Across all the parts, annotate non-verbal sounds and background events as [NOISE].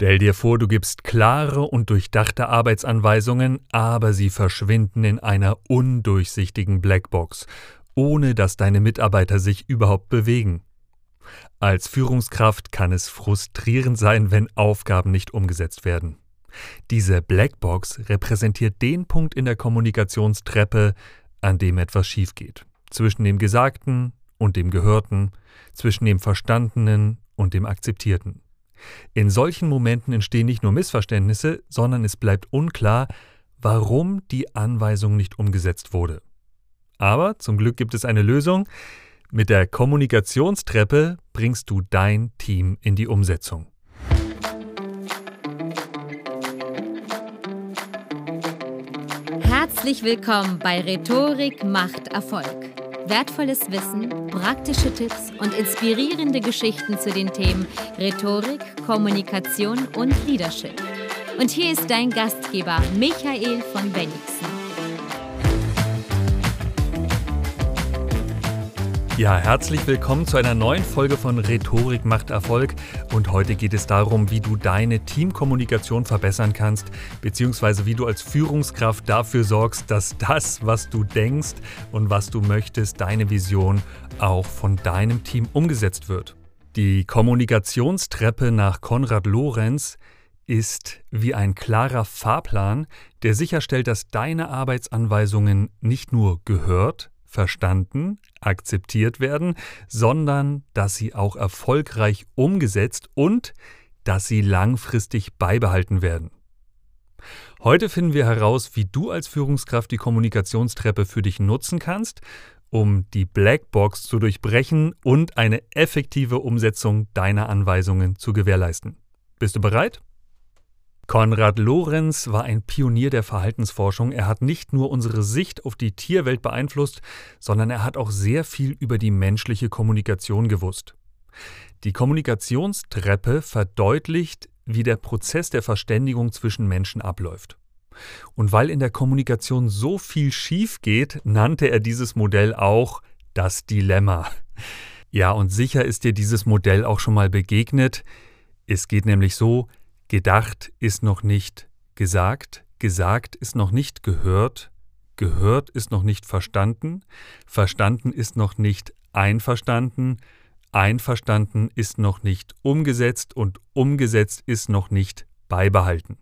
Stell dir vor, du gibst klare und durchdachte Arbeitsanweisungen, aber sie verschwinden in einer undurchsichtigen Blackbox, ohne dass deine Mitarbeiter sich überhaupt bewegen. Als Führungskraft kann es frustrierend sein, wenn Aufgaben nicht umgesetzt werden. Diese Blackbox repräsentiert den Punkt in der Kommunikationstreppe, an dem etwas schief geht. Zwischen dem Gesagten und dem Gehörten, zwischen dem Verstandenen und dem Akzeptierten. In solchen Momenten entstehen nicht nur Missverständnisse, sondern es bleibt unklar, warum die Anweisung nicht umgesetzt wurde. Aber zum Glück gibt es eine Lösung. Mit der Kommunikationstreppe bringst du dein Team in die Umsetzung. Herzlich willkommen bei Rhetorik macht Erfolg. Wertvolles Wissen, praktische Tipps und inspirierende Geschichten zu den Themen Rhetorik, Kommunikation und Leadership. Und hier ist dein Gastgeber Michael von Bennigsen. Ja, herzlich willkommen zu einer neuen Folge von Rhetorik macht Erfolg. Und heute geht es darum, wie du deine Teamkommunikation verbessern kannst, beziehungsweise wie du als Führungskraft dafür sorgst, dass das, was du denkst und was du möchtest, deine Vision auch von deinem Team umgesetzt wird. Die Kommunikationstreppe nach Konrad Lorenz ist wie ein klarer Fahrplan, der sicherstellt, dass deine Arbeitsanweisungen nicht nur gehört, verstanden, akzeptiert werden, sondern dass sie auch erfolgreich umgesetzt und dass sie langfristig beibehalten werden. Heute finden wir heraus, wie du als Führungskraft die Kommunikationstreppe für dich nutzen kannst, um die Blackbox zu durchbrechen und eine effektive Umsetzung deiner Anweisungen zu gewährleisten. Bist du bereit? Konrad Lorenz war ein Pionier der Verhaltensforschung. Er hat nicht nur unsere Sicht auf die Tierwelt beeinflusst, sondern er hat auch sehr viel über die menschliche Kommunikation gewusst. Die Kommunikationstreppe verdeutlicht, wie der Prozess der Verständigung zwischen Menschen abläuft. Und weil in der Kommunikation so viel schief geht, nannte er dieses Modell auch das Dilemma. Ja, und sicher ist dir dieses Modell auch schon mal begegnet. Es geht nämlich so, Gedacht ist noch nicht gesagt, gesagt ist noch nicht gehört, gehört ist noch nicht verstanden, verstanden ist noch nicht einverstanden, einverstanden ist noch nicht umgesetzt und umgesetzt ist noch nicht beibehalten.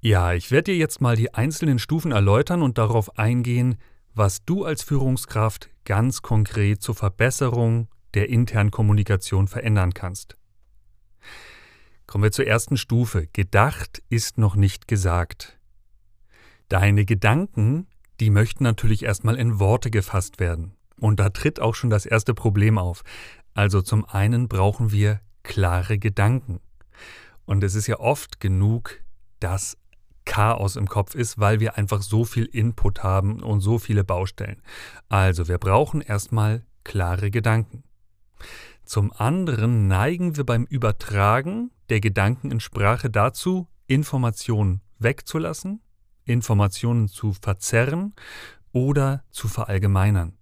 Ja, ich werde dir jetzt mal die einzelnen Stufen erläutern und darauf eingehen, was du als Führungskraft ganz konkret zur Verbesserung der internen Kommunikation verändern kannst. Kommen wir zur ersten Stufe. Gedacht ist noch nicht gesagt. Deine Gedanken, die möchten natürlich erstmal in Worte gefasst werden. Und da tritt auch schon das erste Problem auf. Also zum einen brauchen wir klare Gedanken. Und es ist ja oft genug, dass Chaos im Kopf ist, weil wir einfach so viel Input haben und so viele Baustellen. Also wir brauchen erstmal klare Gedanken. Zum anderen neigen wir beim Übertragen der Gedanken in Sprache dazu, Informationen wegzulassen, Informationen zu verzerren oder zu verallgemeinern.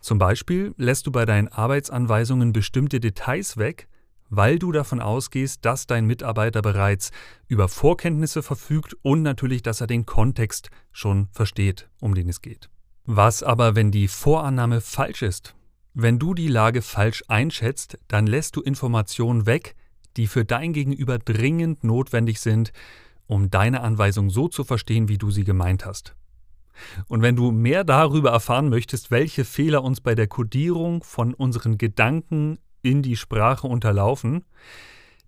Zum Beispiel lässt du bei deinen Arbeitsanweisungen bestimmte Details weg, weil du davon ausgehst, dass dein Mitarbeiter bereits über Vorkenntnisse verfügt und natürlich, dass er den Kontext schon versteht, um den es geht. Was aber, wenn die Vorannahme falsch ist? Wenn du die Lage falsch einschätzt, dann lässt du Informationen weg, die für dein Gegenüber dringend notwendig sind, um deine Anweisung so zu verstehen, wie du sie gemeint hast. Und wenn du mehr darüber erfahren möchtest, welche Fehler uns bei der Kodierung von unseren Gedanken in die Sprache unterlaufen,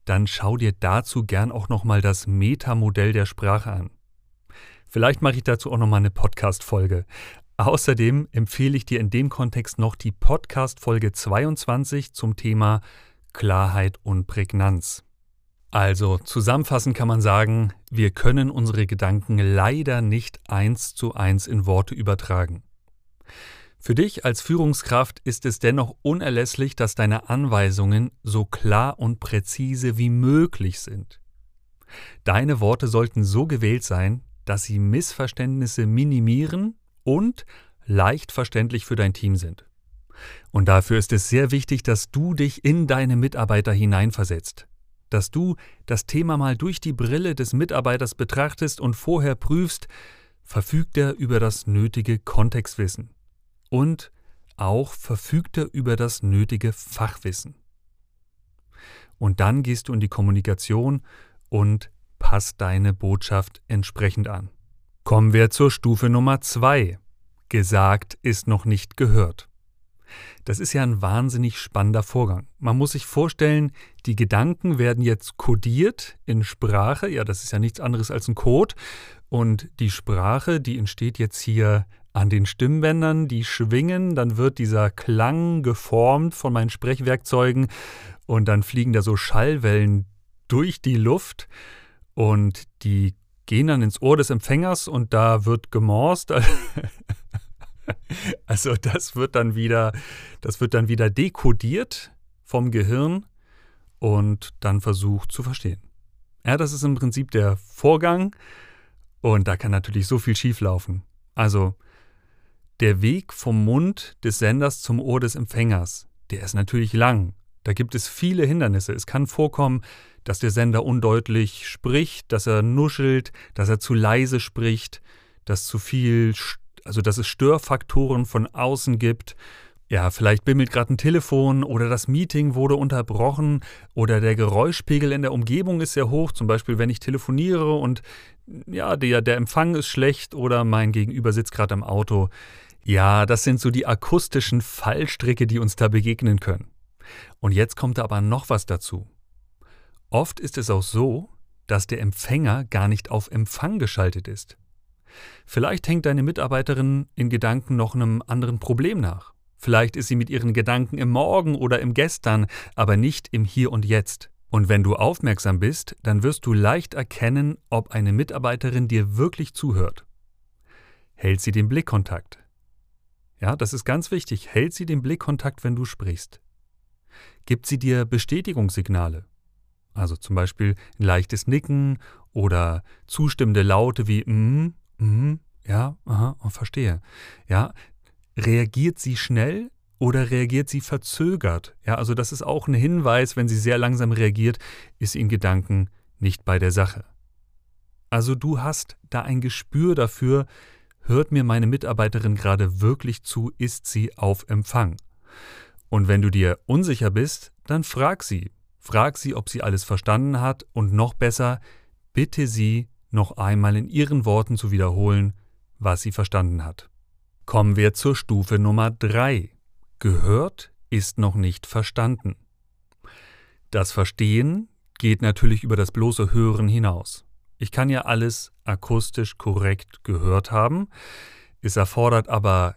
dann schau dir dazu gern auch nochmal das Metamodell der Sprache an. Vielleicht mache ich dazu auch nochmal eine Podcast-Folge. Außerdem empfehle ich dir in dem Kontext noch die Podcast-Folge 22 zum Thema Klarheit und Prägnanz. Also zusammenfassend kann man sagen, wir können unsere Gedanken leider nicht eins zu eins in Worte übertragen. Für dich als Führungskraft ist es dennoch unerlässlich, dass deine Anweisungen so klar und präzise wie möglich sind. Deine Worte sollten so gewählt sein, dass sie Missverständnisse minimieren und leicht verständlich für dein Team sind. Und dafür ist es sehr wichtig, dass du dich in deine Mitarbeiter hineinversetzt. dass du das Thema mal durch die Brille des Mitarbeiters betrachtest und vorher prüfst, verfügt er über das nötige Kontextwissen und auch verfügt er über das nötige Fachwissen. Und dann gehst du in die Kommunikation und passt deine Botschaft entsprechend an. Kommen wir zur Stufe Nummer zwei. Gesagt ist noch nicht gehört. Das ist ja ein wahnsinnig spannender Vorgang. Man muss sich vorstellen, die Gedanken werden jetzt kodiert in Sprache. Ja, das ist ja nichts anderes als ein Code. Und die Sprache, die entsteht jetzt hier an den Stimmbändern, die schwingen, dann wird dieser Klang geformt von meinen Sprechwerkzeugen und dann fliegen da so Schallwellen durch die Luft und die gehen dann ins Ohr des Empfängers und da wird gemorst. [LAUGHS] [LAUGHS] Also das wird dann wieder, das wird dann wieder dekodiert vom Gehirn und dann versucht zu verstehen. Ja, das ist im Prinzip der Vorgang und da kann natürlich so viel schieflaufen. Also der Weg vom Mund des Senders zum Ohr des Empfängers, der ist natürlich lang. Da gibt es viele Hindernisse. Es kann vorkommen, dass der Sender undeutlich spricht, dass er nuschelt, dass er zu leise spricht, dass zu viel also dass es Störfaktoren von außen gibt. Ja, vielleicht bimmelt gerade ein Telefon oder das Meeting wurde unterbrochen oder der Geräuschpegel in der Umgebung ist sehr hoch, zum Beispiel wenn ich telefoniere und ja, der, der Empfang ist schlecht oder mein Gegenüber sitzt gerade im Auto. Ja, das sind so die akustischen Fallstricke, die uns da begegnen können. Und jetzt kommt da aber noch was dazu. Oft ist es auch so, dass der Empfänger gar nicht auf Empfang geschaltet ist. Vielleicht hängt deine Mitarbeiterin in Gedanken noch einem anderen Problem nach. Vielleicht ist sie mit ihren Gedanken im Morgen oder im Gestern, aber nicht im Hier und Jetzt. Und wenn du aufmerksam bist, dann wirst du leicht erkennen, ob eine Mitarbeiterin dir wirklich zuhört. Hält sie den Blickkontakt? Ja, das ist ganz wichtig. Hält sie den Blickkontakt, wenn du sprichst? Gibt sie dir Bestätigungssignale? Also zum Beispiel ein leichtes Nicken oder zustimmende Laute wie mm Mhm, ja, aha, oh, verstehe. Ja, reagiert sie schnell oder reagiert sie verzögert? Ja, also das ist auch ein Hinweis, wenn sie sehr langsam reagiert, ist in Gedanken nicht bei der Sache. Also du hast da ein Gespür dafür, hört mir meine Mitarbeiterin gerade wirklich zu, ist sie auf Empfang. Und wenn du dir unsicher bist, dann frag sie. Frag sie, ob sie alles verstanden hat und noch besser, bitte sie, noch einmal in ihren Worten zu wiederholen, was sie verstanden hat. Kommen wir zur Stufe Nummer 3. Gehört ist noch nicht verstanden. Das Verstehen geht natürlich über das bloße Hören hinaus. Ich kann ja alles akustisch korrekt gehört haben, es erfordert aber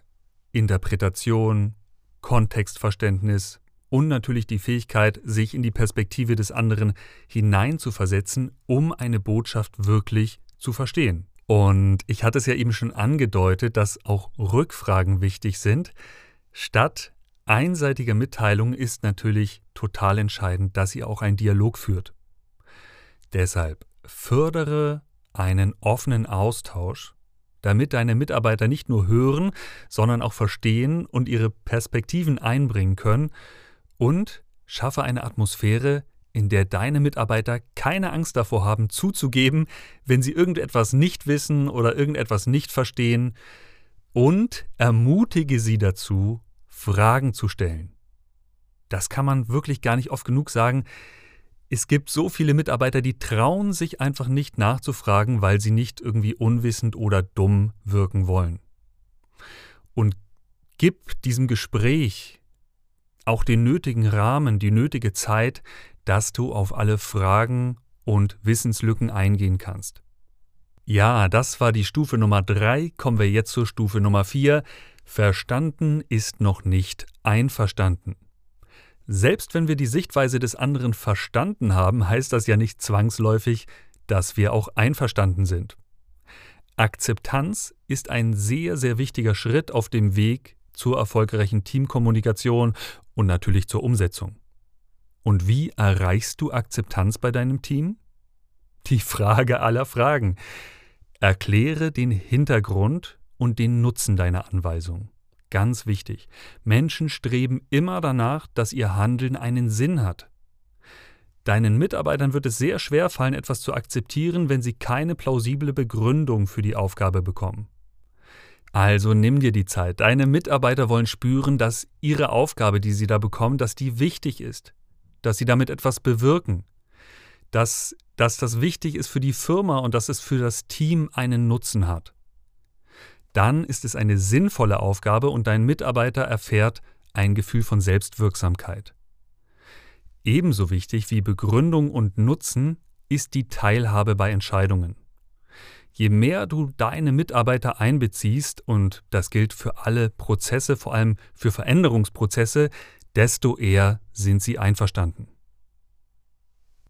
Interpretation, Kontextverständnis, und natürlich die Fähigkeit, sich in die Perspektive des anderen hineinzuversetzen, um eine Botschaft wirklich zu verstehen. Und ich hatte es ja eben schon angedeutet, dass auch Rückfragen wichtig sind. Statt einseitiger Mitteilung ist natürlich total entscheidend, dass ihr auch einen Dialog führt. Deshalb fördere einen offenen Austausch, damit deine Mitarbeiter nicht nur hören, sondern auch verstehen und ihre Perspektiven einbringen können und schaffe eine Atmosphäre, in der deine Mitarbeiter keine Angst davor haben, zuzugeben, wenn sie irgendetwas nicht wissen oder irgendetwas nicht verstehen, und ermutige sie dazu, Fragen zu stellen. Das kann man wirklich gar nicht oft genug sagen. Es gibt so viele Mitarbeiter, die trauen sich einfach nicht nachzufragen, weil sie nicht irgendwie unwissend oder dumm wirken wollen. Und gib diesem Gespräch auch den nötigen Rahmen, die nötige Zeit, dass du auf alle Fragen und Wissenslücken eingehen kannst. Ja, das war die Stufe Nummer 3, kommen wir jetzt zur Stufe Nummer 4. Verstanden ist noch nicht einverstanden. Selbst wenn wir die Sichtweise des anderen verstanden haben, heißt das ja nicht zwangsläufig, dass wir auch einverstanden sind. Akzeptanz ist ein sehr, sehr wichtiger Schritt auf dem Weg zur erfolgreichen Teamkommunikation und natürlich zur Umsetzung. Und wie erreichst du Akzeptanz bei deinem Team? Die Frage aller Fragen. Erkläre den Hintergrund und den Nutzen deiner Anweisung. Ganz wichtig. Menschen streben immer danach, dass ihr Handeln einen Sinn hat. Deinen Mitarbeitern wird es sehr schwer fallen, etwas zu akzeptieren, wenn sie keine plausible Begründung für die Aufgabe bekommen. Also nimm dir die Zeit. Deine Mitarbeiter wollen spüren, dass ihre Aufgabe, die sie da bekommen, dass die wichtig ist, dass sie damit etwas bewirken, dass, dass das wichtig ist für die Firma und dass es für das Team einen Nutzen hat. Dann ist es eine sinnvolle Aufgabe und dein Mitarbeiter erfährt ein Gefühl von Selbstwirksamkeit. Ebenso wichtig wie Begründung und Nutzen ist die Teilhabe bei Entscheidungen. Je mehr du deine Mitarbeiter einbeziehst, und das gilt für alle Prozesse, vor allem für Veränderungsprozesse, desto eher sind sie einverstanden.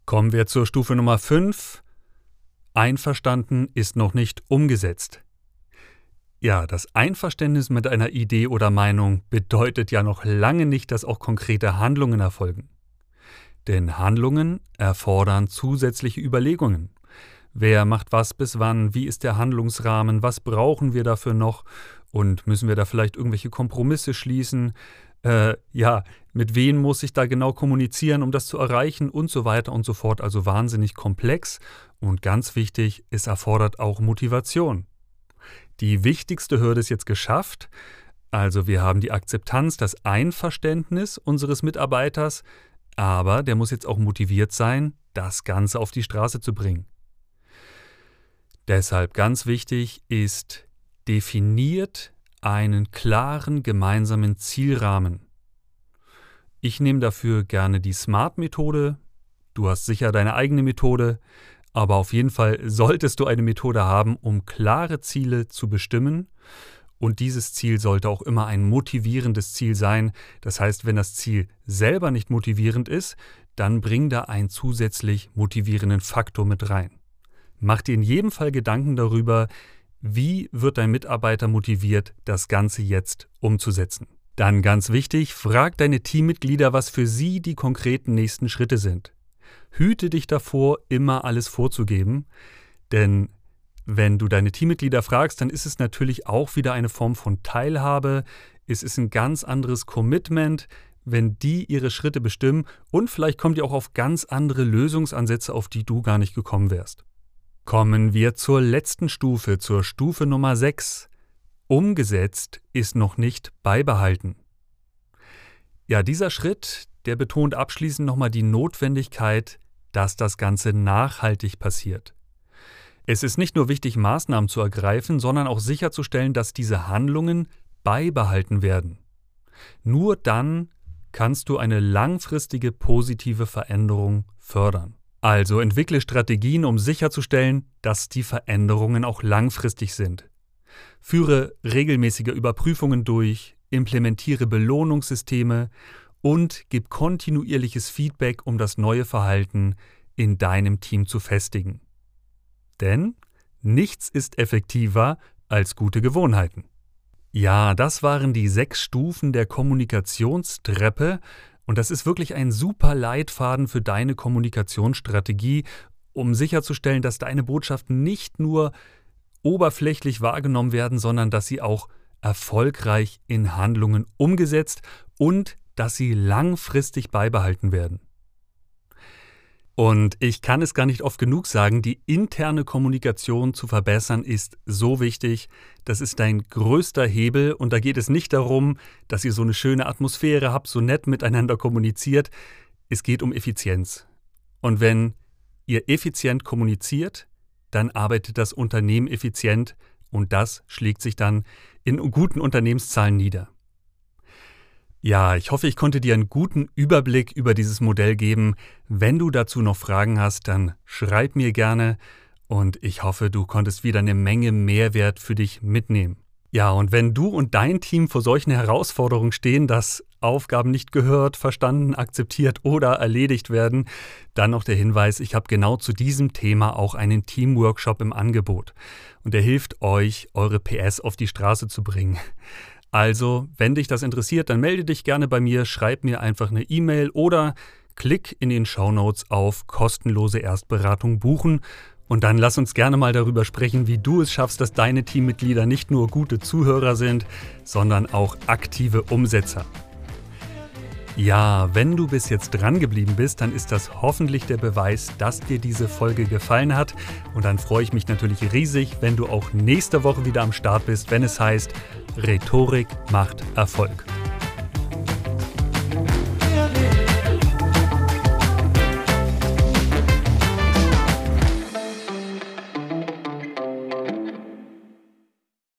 Kommen wir zur Stufe Nummer 5. Einverstanden ist noch nicht umgesetzt. Ja, das Einverständnis mit einer Idee oder Meinung bedeutet ja noch lange nicht, dass auch konkrete Handlungen erfolgen. Denn Handlungen erfordern zusätzliche Überlegungen. Wer macht was bis wann? Wie ist der Handlungsrahmen? Was brauchen wir dafür noch? Und müssen wir da vielleicht irgendwelche Kompromisse schließen? Äh, ja, mit wem muss ich da genau kommunizieren, um das zu erreichen und so weiter und so fort. Also wahnsinnig komplex und ganz wichtig, es erfordert auch Motivation. Die wichtigste Hürde ist jetzt geschafft. Also wir haben die Akzeptanz, das Einverständnis unseres Mitarbeiters, aber der muss jetzt auch motiviert sein, das Ganze auf die Straße zu bringen. Deshalb ganz wichtig ist, definiert einen klaren gemeinsamen Zielrahmen. Ich nehme dafür gerne die SMART-Methode. Du hast sicher deine eigene Methode, aber auf jeden Fall solltest du eine Methode haben, um klare Ziele zu bestimmen. Und dieses Ziel sollte auch immer ein motivierendes Ziel sein. Das heißt, wenn das Ziel selber nicht motivierend ist, dann bring da einen zusätzlich motivierenden Faktor mit rein. Mach dir in jedem Fall Gedanken darüber, wie wird dein Mitarbeiter motiviert, das Ganze jetzt umzusetzen. Dann ganz wichtig, frag deine Teammitglieder, was für sie die konkreten nächsten Schritte sind. Hüte dich davor, immer alles vorzugeben, denn wenn du deine Teammitglieder fragst, dann ist es natürlich auch wieder eine Form von Teilhabe, es ist ein ganz anderes Commitment, wenn die ihre Schritte bestimmen und vielleicht kommt ihr auch auf ganz andere Lösungsansätze, auf die du gar nicht gekommen wärst. Kommen wir zur letzten Stufe, zur Stufe Nummer 6. Umgesetzt ist noch nicht beibehalten. Ja, dieser Schritt, der betont abschließend nochmal die Notwendigkeit, dass das Ganze nachhaltig passiert. Es ist nicht nur wichtig, Maßnahmen zu ergreifen, sondern auch sicherzustellen, dass diese Handlungen beibehalten werden. Nur dann kannst du eine langfristige positive Veränderung fördern. Also entwickle Strategien, um sicherzustellen, dass die Veränderungen auch langfristig sind. Führe regelmäßige Überprüfungen durch, implementiere Belohnungssysteme und gib kontinuierliches Feedback, um das neue Verhalten in deinem Team zu festigen. Denn nichts ist effektiver als gute Gewohnheiten. Ja, das waren die sechs Stufen der Kommunikationstreppe und das ist wirklich ein super Leitfaden für deine Kommunikationsstrategie, um sicherzustellen, dass deine Botschaften nicht nur oberflächlich wahrgenommen werden, sondern dass sie auch erfolgreich in Handlungen umgesetzt und dass sie langfristig beibehalten werden. Und ich kann es gar nicht oft genug sagen, die interne Kommunikation zu verbessern ist so wichtig. Das ist dein größter Hebel und da geht es nicht darum, dass ihr so eine schöne Atmosphäre habt, so nett miteinander kommuniziert. Es geht um Effizienz. Und wenn ihr effizient kommuniziert, dann arbeitet das Unternehmen effizient und das schlägt sich dann in guten Unternehmenszahlen nieder. Ja, ich hoffe, ich konnte dir einen guten Überblick über dieses Modell geben. Wenn du dazu noch Fragen hast, dann schreib mir gerne und ich hoffe, du konntest wieder eine Menge Mehrwert für dich mitnehmen. Ja, und wenn du und dein Team vor solchen Herausforderungen stehen, dass Aufgaben nicht gehört, verstanden, akzeptiert oder erledigt werden, dann noch der Hinweis, ich habe genau zu diesem Thema auch einen Teamworkshop im Angebot. Und der hilft euch, eure PS auf die Straße zu bringen. Also, wenn dich das interessiert, dann melde dich gerne bei mir, schreib mir einfach eine E-Mail oder klick in den Shownotes auf kostenlose Erstberatung buchen und dann lass uns gerne mal darüber sprechen, wie du es schaffst, dass deine Teammitglieder nicht nur gute Zuhörer sind, sondern auch aktive Umsetzer. Ja, wenn du bis jetzt dran geblieben bist, dann ist das hoffentlich der Beweis, dass dir diese Folge gefallen hat. Und dann freue ich mich natürlich riesig, wenn du auch nächste Woche wieder am Start bist, wenn es heißt, Rhetorik macht Erfolg.